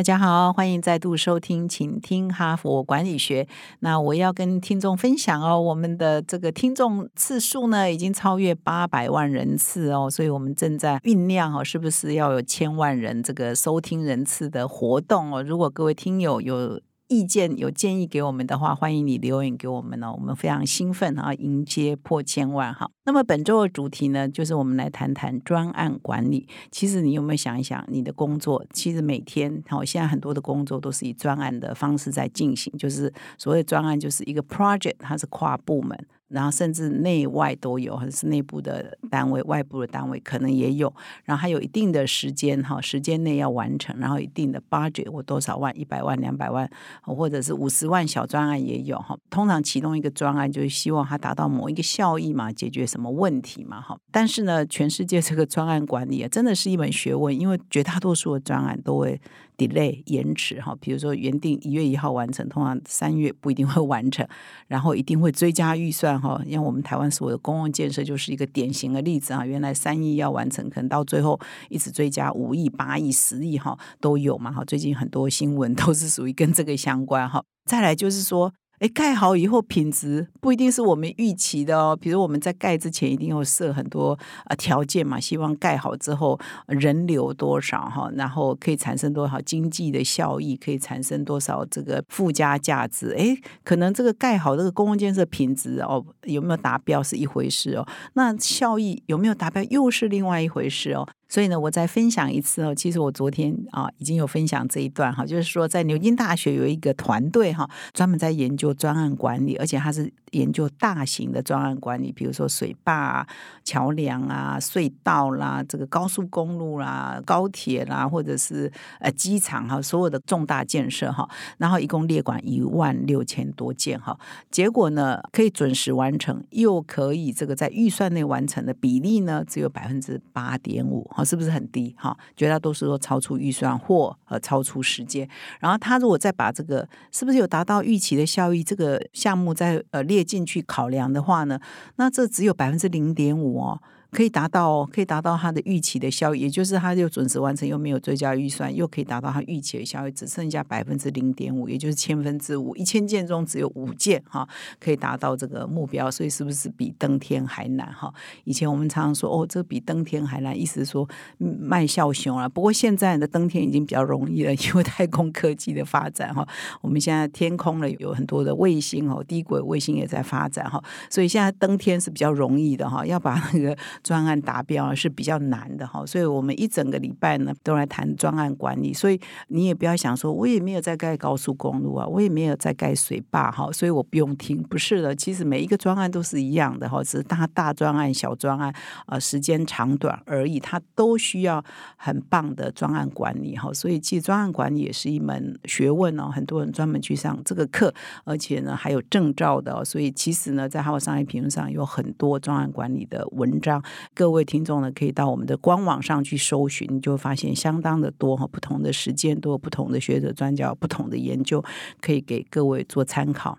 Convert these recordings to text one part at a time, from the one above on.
大家好，欢迎再度收听，请听哈佛管理学。那我要跟听众分享哦，我们的这个听众次数呢，已经超越八百万人次哦，所以我们正在酝酿哦，是不是要有千万人这个收听人次的活动哦？如果各位听友有。意见有建议给我们的话，欢迎你留言给我们哦，我们非常兴奋啊，迎接破千万哈。那么本周的主题呢，就是我们来谈谈专案管理。其实你有没有想一想，你的工作其实每天好，现在很多的工作都是以专案的方式在进行，就是所谓专案就是一个 project，它是跨部门。然后甚至内外都有，或者是内部的单位、外部的单位可能也有。然后还有一定的时间哈，时间内要完成。然后一定的 budget 或多少万、一百万、两百万，或者是五十万小专案也有哈。通常启动一个专案，就是希望它达到某一个效益嘛，解决什么什么问题嘛哈。但是呢，全世界这个专案管理啊，真的是一门学问，因为绝大多数的专案都会。delay 延迟哈，比如说原定一月一号完成，通常三月不一定会完成，然后一定会追加预算哈。因为我们台湾所有的公共建设就是一个典型的例子啊，原来三亿要完成，可能到最后一直追加五亿、八亿、十亿哈都有嘛哈。最近很多新闻 都是属于跟这个相关哈。再来就是说。哎，盖好以后品质不一定是我们预期的哦。比如我们在盖之前一定要设很多呃条件嘛，希望盖好之后人流多少哈，然后可以产生多少经济的效益，可以产生多少这个附加价值。哎，可能这个盖好这个公共建设品质哦有没有达标是一回事哦，那效益有没有达标又是另外一回事哦。所以呢，我再分享一次哦。其实我昨天啊已经有分享这一段哈，就是说在牛津大学有一个团队哈，专门在研究专案管理，而且它是研究大型的专案管理，比如说水坝、桥梁啊、隧道啦、这个高速公路啦、高铁啦，或者是呃机场哈，所有的重大建设哈。然后一共列管一万六千多件哈，结果呢可以准时完成，又可以这个在预算内完成的比例呢只有百分之八点五。是不是很低？哈，绝大多数都超出预算或呃超出时间。然后他如果再把这个是不是有达到预期的效益这个项目再呃列进去考量的话呢，那这只有百分之零点五哦。可以达到，可以达到它的预期的效益，也就是它又准时完成，又没有追加预算，又可以达到它预期的效益，只剩下百分之零点五，也就是千分之五，一千件中只有五件哈，可以达到这个目标，所以是不是比登天还难哈？以前我们常常说哦，这比登天还难，意思是说卖笑熊了。不过现在的登天已经比较容易了，因为太空科技的发展哈，我们现在天空呢有很多的卫星哦，低轨卫星也在发展哈，所以现在登天是比较容易的哈，要把那个。专案达标是比较难的哈，所以我们一整个礼拜呢都来谈专案管理。所以你也不要想说，我也没有在盖高速公路啊，我也没有在盖水坝哈，所以我不用听。不是的，其实每一个专案都是一样的哈，只是大大专案、小专案啊，时间长短而已，它都需要很棒的专案管理哈。所以其实专案管理也是一门学问哦，很多人专门去上这个课，而且呢还有证照的。所以其实呢，在哈佛商业评论上有很多专案管理的文章。各位听众呢，可以到我们的官网上去搜寻，你就发现相当的多哈，不同的时间都有不同的学者专家，不同的研究，可以给各位做参考。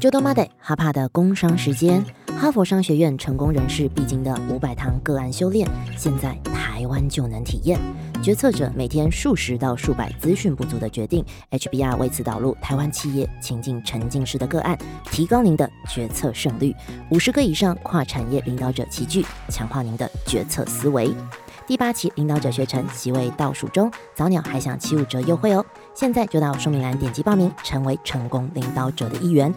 就到 Monday 哈帕的工商时间，哈佛商学院成功人士必经的五百堂个案修炼，现在台湾就能体验。决策者每天数十到数百资讯不足的决定，HBR 为此导入台湾企业情境沉浸式的个案，提高您的决策胜率。五十个以上跨产业领导者齐聚，强化您的决策思维。第八期领导者学程席位倒数中，早鸟还享七五折优惠哦！现在就到说明栏点击报名，成为成功领导者的一员。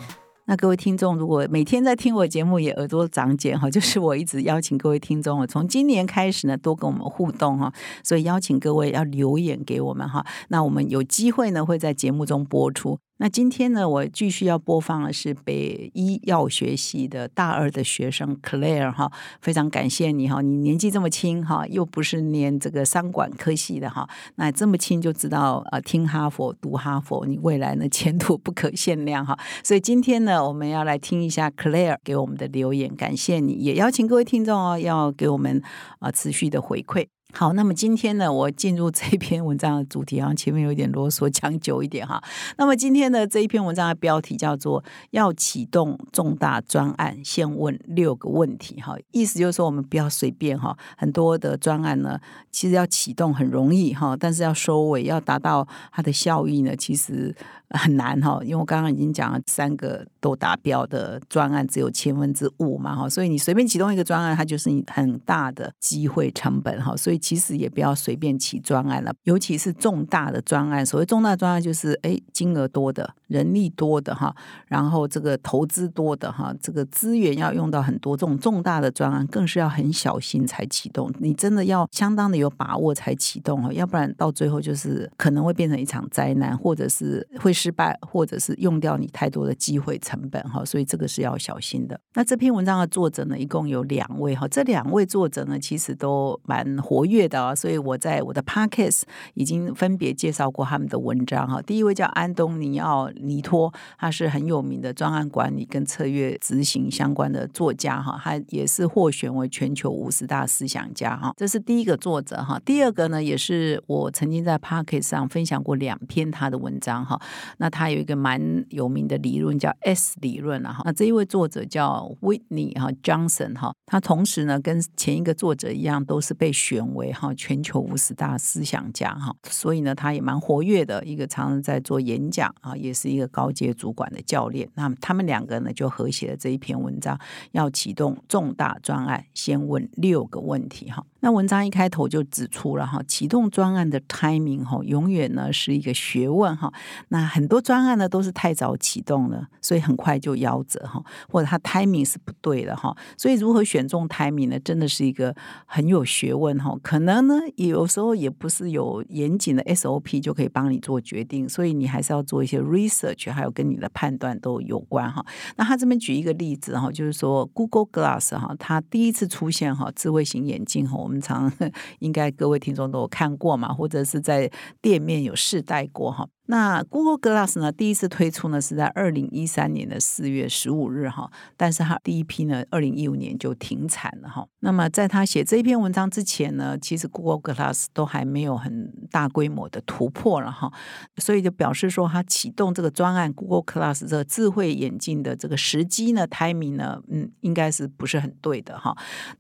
那各位听众，如果每天在听我节目也耳朵长茧哈，就是我一直邀请各位听众哦，从今年开始呢，多跟我们互动哈，所以邀请各位要留言给我们哈，那我们有机会呢会在节目中播出。那今天呢，我继续要播放的是北医药学系的大二的学生 Claire 哈，非常感谢你哈，你年纪这么轻哈，又不是念这个商管科系的哈，那这么轻就知道呃听哈佛读哈佛，你未来呢前途不可限量哈。所以今天呢，我们要来听一下 Claire 给我们的留言，感谢你也邀请各位听众哦，要给我们啊持续的回馈。好，那么今天呢，我进入这篇文章的主题啊，前面有点啰嗦，讲久一点哈。那么今天的这一篇文章的标题叫做“要启动重大专案，先问六个问题”哈，意思就是说我们不要随便哈，很多的专案呢，其实要启动很容易哈，但是要收尾要达到它的效益呢，其实。很难哈，因为我刚刚已经讲了三个都达标的专案只有千分之五嘛哈，所以你随便启动一个专案，它就是你很大的机会成本哈，所以其实也不要随便起专案了，尤其是重大的专案。所谓重大专案，就是哎金额多的、人力多的哈，然后这个投资多的哈，这个资源要用到很多，这种重大的专案更是要很小心才启动。你真的要相当的有把握才启动哈，要不然到最后就是可能会变成一场灾难，或者是会。失败，或者是用掉你太多的机会成本哈，所以这个是要小心的。那这篇文章的作者呢，一共有两位哈，这两位作者呢，其实都蛮活跃的啊，所以我在我的 podcast 已经分别介绍过他们的文章哈。第一位叫安东尼奥尼托，他是很有名的专案管理跟策略执行相关的作家哈，他也是获选为全球五十大思想家哈，这是第一个作者哈。第二个呢，也是我曾经在 podcast 上分享过两篇他的文章哈。那他有一个蛮有名的理论叫 S 理论啊哈，那这一位作者叫 Whitney 哈 Johnson 哈，他同时呢跟前一个作者一样，都是被选为哈全球五十大思想家哈，所以呢他也蛮活跃的，一个常常在做演讲啊，也是一个高阶主管的教练。那他们两个呢就合写了这一篇文章，要启动重大专案，先问六个问题哈。那文章一开头就指出了哈，启动专案的 timing 哈，永远呢是一个学问哈。那很多专案呢都是太早启动了，所以很快就夭折哈，或者它 timing 是不对的哈。所以如何选中 timing 呢，真的是一个很有学问哈。可能呢，有时候也不是有严谨的 SOP 就可以帮你做决定，所以你还是要做一些 research，还有跟你的判断都有关哈。那他这边举一个例子哈，就是说 Google Glass 哈，它第一次出现哈，智慧型眼镜哈，我们。常 应该各位听众都有看过嘛，或者是在店面有试戴过哈。那 Google Glass 呢？第一次推出呢是在二零一三年的四月十五日哈，但是它第一批呢，二零一五年就停产了哈。那么在他写这一篇文章之前呢，其实 Google Glass 都还没有很大规模的突破了哈，所以就表示说，他启动这个专案 Google Glass 这个智慧眼镜的这个时机呢，timing 呢，嗯，应该是不是很对的哈。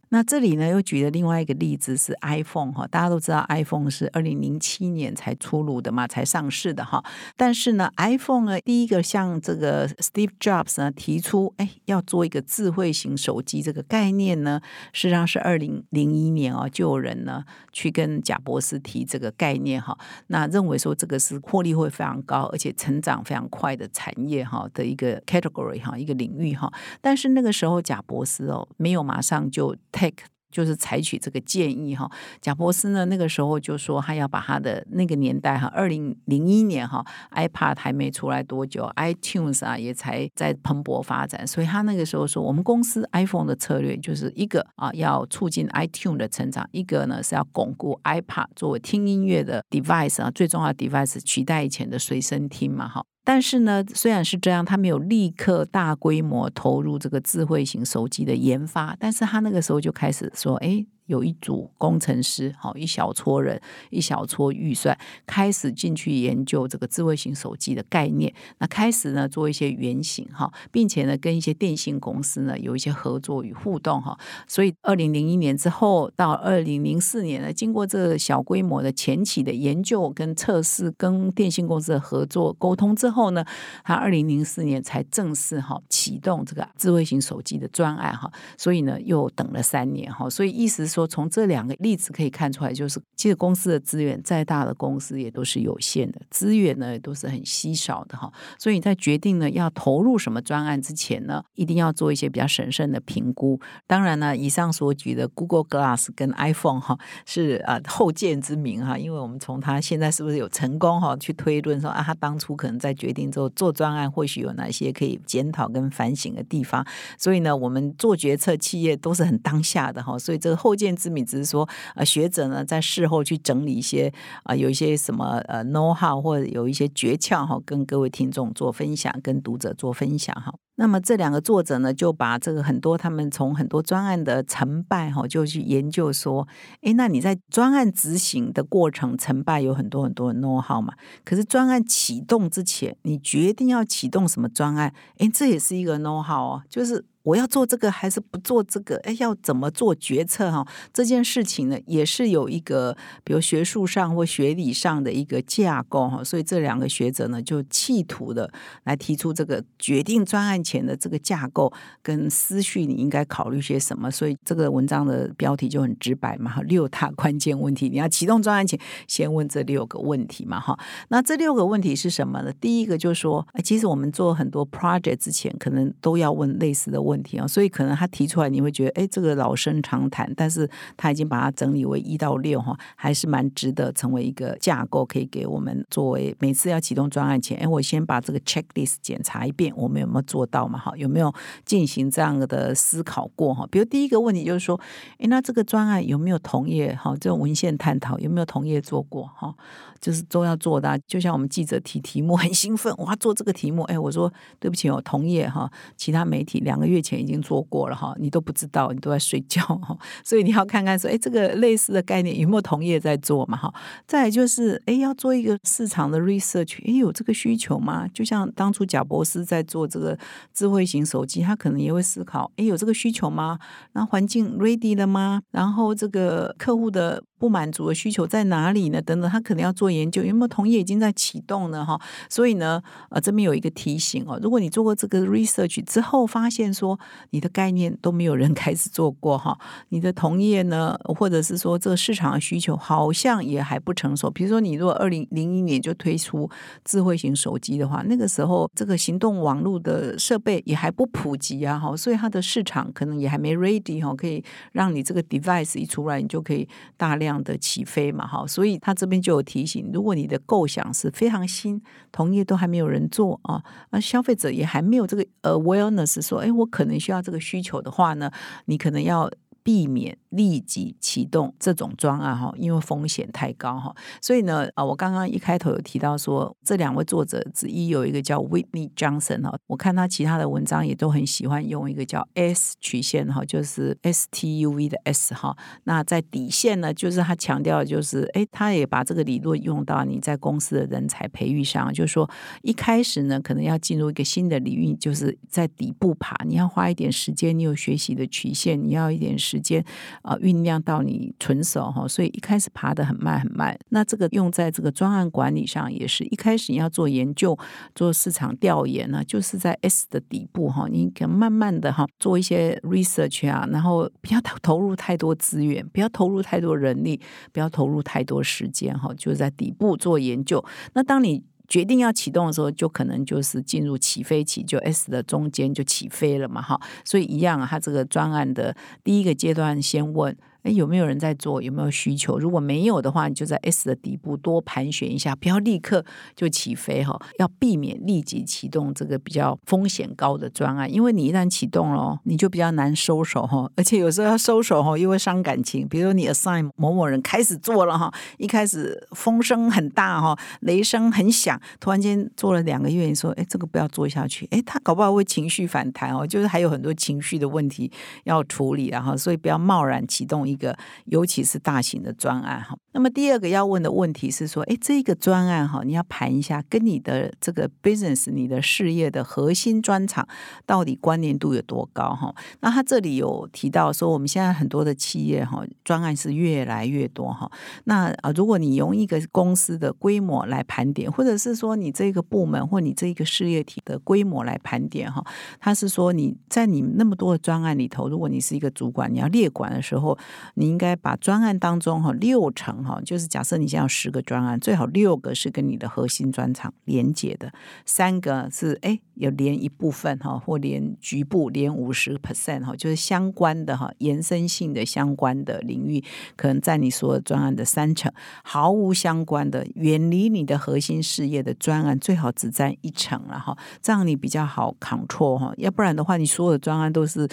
那这里呢又举了另外一个例子是 iPhone 哈，大家都知道 iPhone 是二零零七年才出炉的嘛，才上市的哈。但是呢，iPhone 呢，第一个向这个 Steve Jobs 呢提出，哎，要做一个智慧型手机这个概念呢，实际上是二零零一年哦，就有人呢去跟贾博士提这个概念哈，那认为说这个是获利会非常高，而且成长非常快的产业哈的一个 category 哈一个领域哈，但是那个时候贾博士哦没有马上就 take。就是采取这个建议哈，贾伯斯呢那个时候就说他要把他的那个年代哈，二零零一年哈，iPad 还没出来多久，iTunes 啊也才在蓬勃发展，所以他那个时候说，我们公司 iPhone 的策略就是一个啊，要促进 iTunes 的成长，一个呢是要巩固 iPad 作为听音乐的 device 啊，最重要的 device 取代以前的随身听嘛哈。但是呢，虽然是这样，他没有立刻大规模投入这个智慧型手机的研发，但是他那个时候就开始说，哎。有一组工程师，好一小撮人，一小撮预算，开始进去研究这个智慧型手机的概念。那开始呢，做一些原型哈，并且呢，跟一些电信公司呢有一些合作与互动哈。所以，二零零一年之后到二零零四年呢，经过这小规模的前期的研究跟测试，跟电信公司的合作沟通之后呢，他二零零四年才正式哈启动这个智慧型手机的专案哈。所以呢，又等了三年哈。所以意思。说从这两个例子可以看出来，就是其实公司的资源再大的公司也都是有限的，资源呢也都是很稀少的哈。所以在决定呢要投入什么专案之前呢，一定要做一些比较审慎的评估。当然呢，以上所举的 Google Glass 跟 iPhone 哈是啊后见之明哈，因为我们从他现在是不是有成功哈去推论说啊，他当初可能在决定之后做专案，或许有哪些可以检讨跟反省的地方。所以呢，我们做决策企业都是很当下的哈，所以这个后见。见之明，只是说，呃，学者呢在事后去整理一些啊，有一些什么呃 know how 或者有一些诀窍哈，跟各位听众做分享，跟读者做分享哈。那么这两个作者呢，就把这个很多他们从很多专案的成败哈，就去研究说，诶，那你在专案执行的过程成败有很多很多的 know how 嘛？可是专案启动之前，你决定要启动什么专案，诶，这也是一个 know how 哦，就是。我要做这个还是不做这个？哎，要怎么做决策？哈，这件事情呢，也是有一个，比如学术上或学理上的一个架构哈。所以这两个学者呢，就企图的来提出这个决定专案前的这个架构跟思绪，你应该考虑些什么？所以这个文章的标题就很直白嘛，哈，六大关键问题，你要启动专案前先问这六个问题嘛，哈。那这六个问题是什么呢？第一个就是说，其实我们做很多 project 之前，可能都要问类似的问。题啊，所以可能他提出来，你会觉得哎，这个老生常谈，但是他已经把它整理为一到六哈，还是蛮值得成为一个架构，可以给我们作为每次要启动专案前，哎，我先把这个 checklist 检查一遍，我们有没有做到嘛？哈，有没有进行这样的思考过哈？比如第一个问题就是说，哎，那这个专案有没有同业哈？这种文献探讨有没有同业做过哈？就是都要做的，就像我们记者提题目很兴奋，我要做这个题目，哎，我说对不起，我同业哈，其他媒体两个月前已经做过了哈，你都不知道，你都在睡觉哈，所以你要看看说，哎，这个类似的概念有没有同业在做嘛哈？再就是，哎，要做一个市场的 research，哎，有这个需求吗？就像当初贾博士在做这个智慧型手机，他可能也会思考，哎，有这个需求吗？那环境 ready 了吗？然后这个客户的。不满足的需求在哪里呢？等等，他可能要做研究，有没有同业已经在启动呢？哈，所以呢，呃，这边有一个提醒哦，如果你做过这个 research 之后，发现说你的概念都没有人 开始做过哈，你的同业呢，或者是说这个市场的需求好像也还不成熟。比如说，你如果二零零一年就推出智慧型手机的话，那个时候这个行动网络的设备也还不普及啊，哈，所以它的市场可能也还没 ready 哈，可以让你这个 device 一出来，你就可以大量。这样的起飞嘛，哈，所以他这边就有提醒，如果你的构想是非常新，同业都还没有人做啊，那消费者也还没有这个 awareness，说，哎，我可能需要这个需求的话呢，你可能要。避免立即启动这种专案哈，因为风险太高哈。所以呢，啊，我刚刚一开头有提到说，这两位作者之一有一个叫 Whitney Johnson 哈，我看他其他的文章也都很喜欢用一个叫 S 曲线哈，就是 S T U V 的 S 哈。那在底线呢，就是他强调就是，哎，他也把这个理论用到你在公司的人才培育上，就是说一开始呢，可能要进入一个新的领域，就是在底部爬，你要花一点时间，你有学习的曲线，你要一点时。时间啊，酝酿到你纯熟哈，所以一开始爬得很慢很慢。那这个用在这个专案管理上，也是一开始你要做研究、做市场调研呢，就是在 S 的底部哈，你可慢慢的哈做一些 research 啊，然后不要投入太多资源，不要投入太多人力，不要投入太多时间哈，就在底部做研究。那当你决定要启动的时候，就可能就是进入起飞期，就 S 的中间就起飞了嘛，哈，所以一样啊，它这个专案的第一个阶段先问。哎，有没有人在做？有没有需求？如果没有的话，你就在 S 的底部多盘旋一下，不要立刻就起飞哈。要避免立即启动这个比较风险高的专案，因为你一旦启动了，你就比较难收手哈。而且有时候要收手哈，又会伤感情。比如你 assign 某某人开始做了哈，一开始风声很大哈，雷声很响，突然间做了两个月，你说哎，这个不要做下去，哎，他搞不好会情绪反弹哦，就是还有很多情绪的问题要处理，然后所以不要贸然启动一。一个，尤其是大型的专案哈。那么第二个要问的问题是说，哎，这个专案哈，你要盘一下，跟你的这个 business、你的事业的核心专长到底关联度有多高哈？那他这里有提到说，我们现在很多的企业哈，专案是越来越多哈。那啊，如果你用一个公司的规模来盘点，或者是说你这个部门或你这一个事业体的规模来盘点哈，他是说你在你那么多的专案里头，如果你是一个主管，你要列管的时候。你应该把专案当中哈六成哈，就是假设你现在有十个专案，最好六个是跟你的核心专长连接的，三个是哎有连一部分哈，或连局部连五十 percent 哈，就是相关的哈延伸性的相关的领域，可能在你所有专案的三成，毫无相关的远离你的核心事业的专案，最好只占一成了哈，这样你比较好 control 哈，要不然的话，你所有的专案都是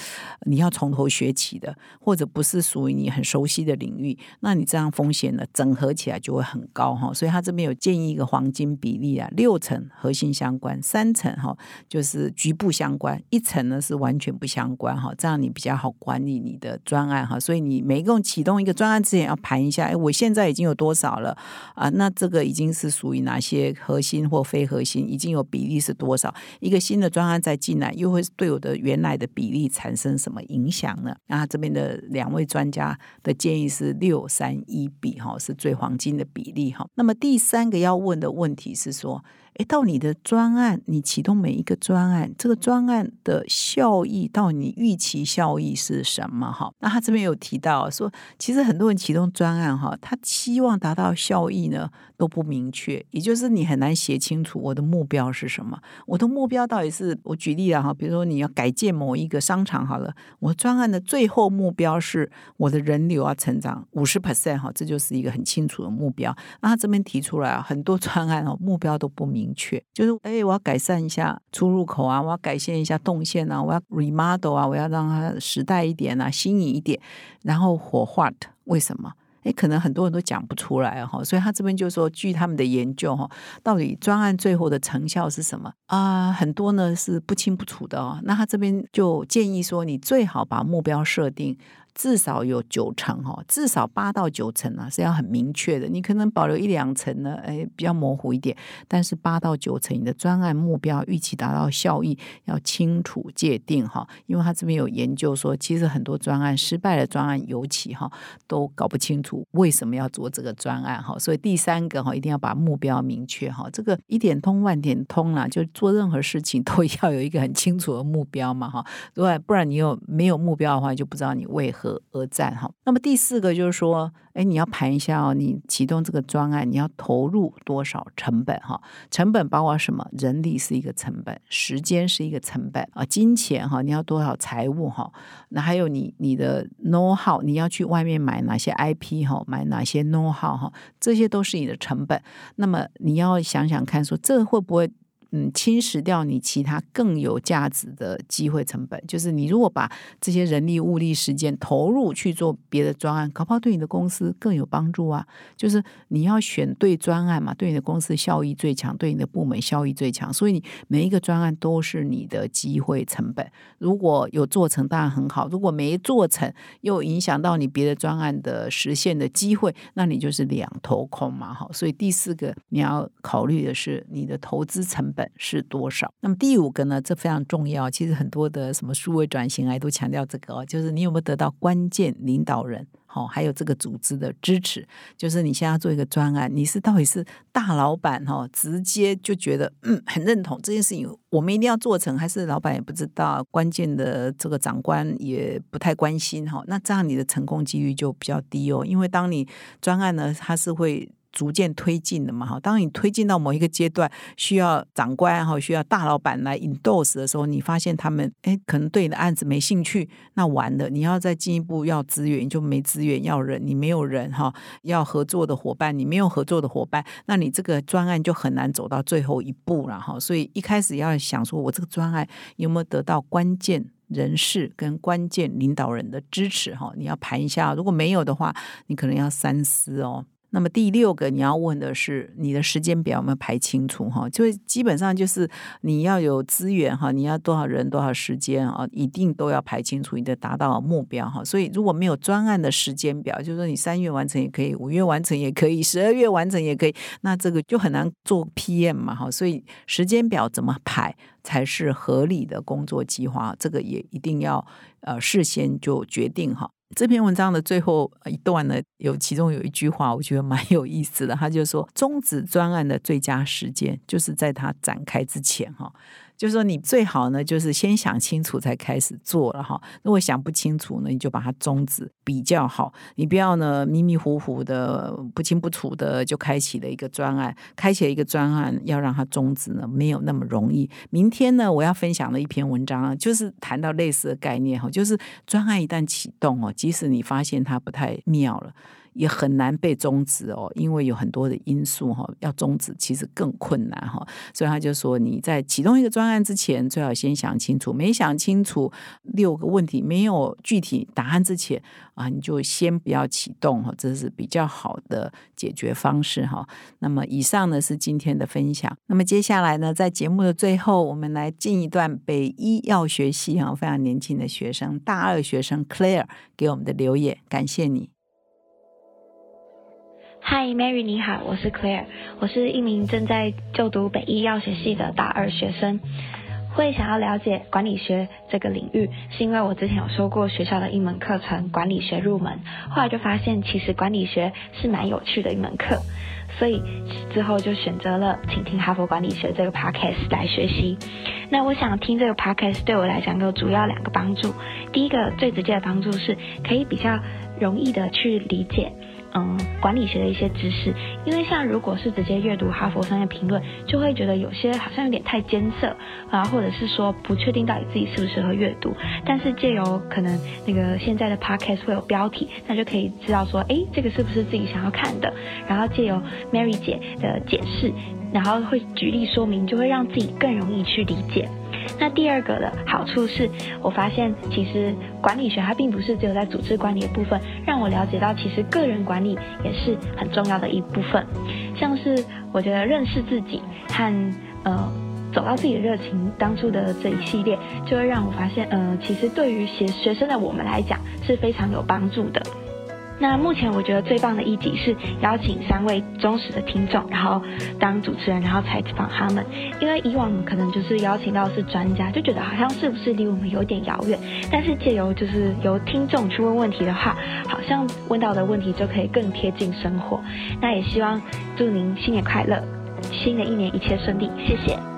你要从头学起的，或者不是属于你。你很熟悉的领域，那你这样风险呢整合起来就会很高哈。所以他这边有建议一个黄金比例啊，六层核心相关，三层哈就是局部相关，一层呢是完全不相关哈。这样你比较好管理你的专案哈。所以你每一共启动一个专案之前要盘一下，哎，我现在已经有多少了啊？那这个已经是属于哪些核心或非核心？已经有比例是多少？一个新的专案再进来，又会对我的原来的比例产生什么影响呢？那这边的两位专家的建议是六三一比哈，是最黄金的比例哈。那么第三个要问的问题是说。诶，到你的专案，你启动每一个专案，这个专案的效益到你预期效益是什么？哈，那他这边有提到说，其实很多人启动专案哈，他期望达到效益呢都不明确，也就是你很难写清楚我的目标是什么。我的目标到底是我举例了哈，比如说你要改建某一个商场好了，我专案的最后目标是我的人流要成长五十 percent 哈，这就是一个很清楚的目标。那他这边提出来啊，很多专案哦目标都不明。明确就是，哎，我要改善一下出入口啊，我要改善一下动线啊，我要 remodel 啊，我要让它时代一点啊，新颖一点，然后火化的，为什么？哎，可能很多人都讲不出来哈，所以他这边就说，据他们的研究哈，到底专案最后的成效是什么啊？很多呢是不清不楚的哦。那他这边就建议说，你最好把目标设定。至少有九成哈，至少八到九成啊是要很明确的。你可能保留一两层呢，哎，比较模糊一点。但是八到九成，你的专案目标预期达到效益要清楚界定哈。因为他这边有研究说，其实很多专案失败的专案，尤其哈都搞不清楚为什么要做这个专案哈。所以第三个哈，一定要把目标明确哈。这个一点通万点通啦，就做任何事情都要有一个很清楚的目标嘛哈。如果不然你有没有目标的话，就不知道你为何。而而战哈，那么第四个就是说，哎，你要盘一下哦，你启动这个专案，你要投入多少成本哈？成本包括什么？人力是一个成本，时间是一个成本啊，金钱哈，你要多少财务哈？那还有你你的 know how，你要去外面买哪些 IP 哈？买哪些 know how 哈？这些都是你的成本。那么你要想想看，说这会不会？嗯，侵蚀掉你其他更有价值的机会成本，就是你如果把这些人力、物力、时间投入去做别的专案，搞不好对你的公司更有帮助啊。就是你要选对专案嘛，对你的公司效益最强，对你的部门效益最强，所以你每一个专案都是你的机会成本。如果有做成，当然很好；如果没做成，又影响到你别的专案的实现的机会，那你就是两头空嘛。好，所以第四个你要考虑的是你的投资成本。是多少？那么第五个呢？这非常重要。其实很多的什么数位转型啊，都强调这个哦，就是你有没有得到关键领导人，好，还有这个组织的支持。就是你现在要做一个专案，你是到底是大老板哈，直接就觉得嗯很认同这件事情，我们一定要做成，还是老板也不知道，关键的这个长官也不太关心哈？那这样你的成功几率就比较低哦，因为当你专案呢，它是会。逐渐推进的嘛哈，当你推进到某一个阶段，需要长官哈，需要大老板来 endorse 的时候，你发现他们哎，可能对你的案子没兴趣，那完了，你要再进一步要资源就没资源，要人你没有人哈，要合作的伙伴你没有合作的伙伴，那你这个专案就很难走到最后一步了哈。所以一开始要想说，我这个专案有没有得到关键人士跟关键领导人的支持哈？你要盘一下，如果没有的话，你可能要三思哦。那么第六个你要问的是你的时间表有没有排清楚哈？就基本上就是你要有资源哈，你要多少人多少时间啊，一定都要排清楚你的达到目标哈。所以如果没有专案的时间表，就是说你三月完成也可以，五月完成也可以，十二月完成也可以，那这个就很难做 PM 嘛哈。所以时间表怎么排才是合理的工作计划，这个也一定要呃事先就决定哈。这篇文章的最后一段呢，有其中有一句话，我觉得蛮有意思的。他就说，终止专案的最佳时间，就是在它展开之前，哈。就是说，你最好呢，就是先想清楚才开始做了哈。如果想不清楚呢，你就把它终止比较好。你不要呢迷迷糊糊的、不清不楚的就开启了一个专案，开启了一个专案要让它终止呢，没有那么容易。明天呢，我要分享的一篇文章啊，就是谈到类似的概念哈，就是专案一旦启动哦，即使你发现它不太妙了。也很难被终止哦，因为有很多的因素哈，要终止其实更困难哈。所以他就说，你在启动一个专案之前，最好先想清楚，没想清楚六个问题没有具体答案之前啊，你就先不要启动哈，这是比较好的解决方式哈。那么以上呢是今天的分享，那么接下来呢，在节目的最后，我们来进一段北医药学系哈非常年轻的学生，大二学生 Claire 给我们的留言，感谢你。嗨，Mary，你好，我是 Claire，我是一名正在就读北医药学系的大二学生。会想要了解管理学这个领域，是因为我之前有修过学校的一门课程《管理学入门》，后来就发现其实管理学是蛮有趣的一门课，所以之后就选择了请听哈佛管理学这个 podcast 来学习。那我想听这个 podcast 对我来讲有主要两个帮助，第一个最直接的帮助是可以比较容易的去理解。嗯，管理学的一些知识，因为像如果是直接阅读哈佛商业评论，就会觉得有些好像有点太艰涩啊，或者是说不确定到底自己适不适合阅读。但是借由可能那个现在的 podcast 会有标题，那就可以知道说，哎，这个是不是自己想要看的？然后借由 Mary 姐的解释，然后会举例说明，就会让自己更容易去理解。那第二个的好处是，我发现其实管理学它并不是只有在组织管理的部分，让我了解到其实个人管理也是很重要的一部分。像是我觉得认识自己和呃走到自己的热情，当初的这一系列，就会让我发现，呃，其实对于学学生的我们来讲是非常有帮助的。那目前我觉得最棒的一集是邀请三位忠实的听众，然后当主持人，然后采访他们。因为以往可能就是邀请到是专家，就觉得好像是不是离我们有点遥远。但是借由就是由听众去问问题的话，好像问到的问题就可以更贴近生活。那也希望祝您新年快乐，新的一年一切顺利，谢谢。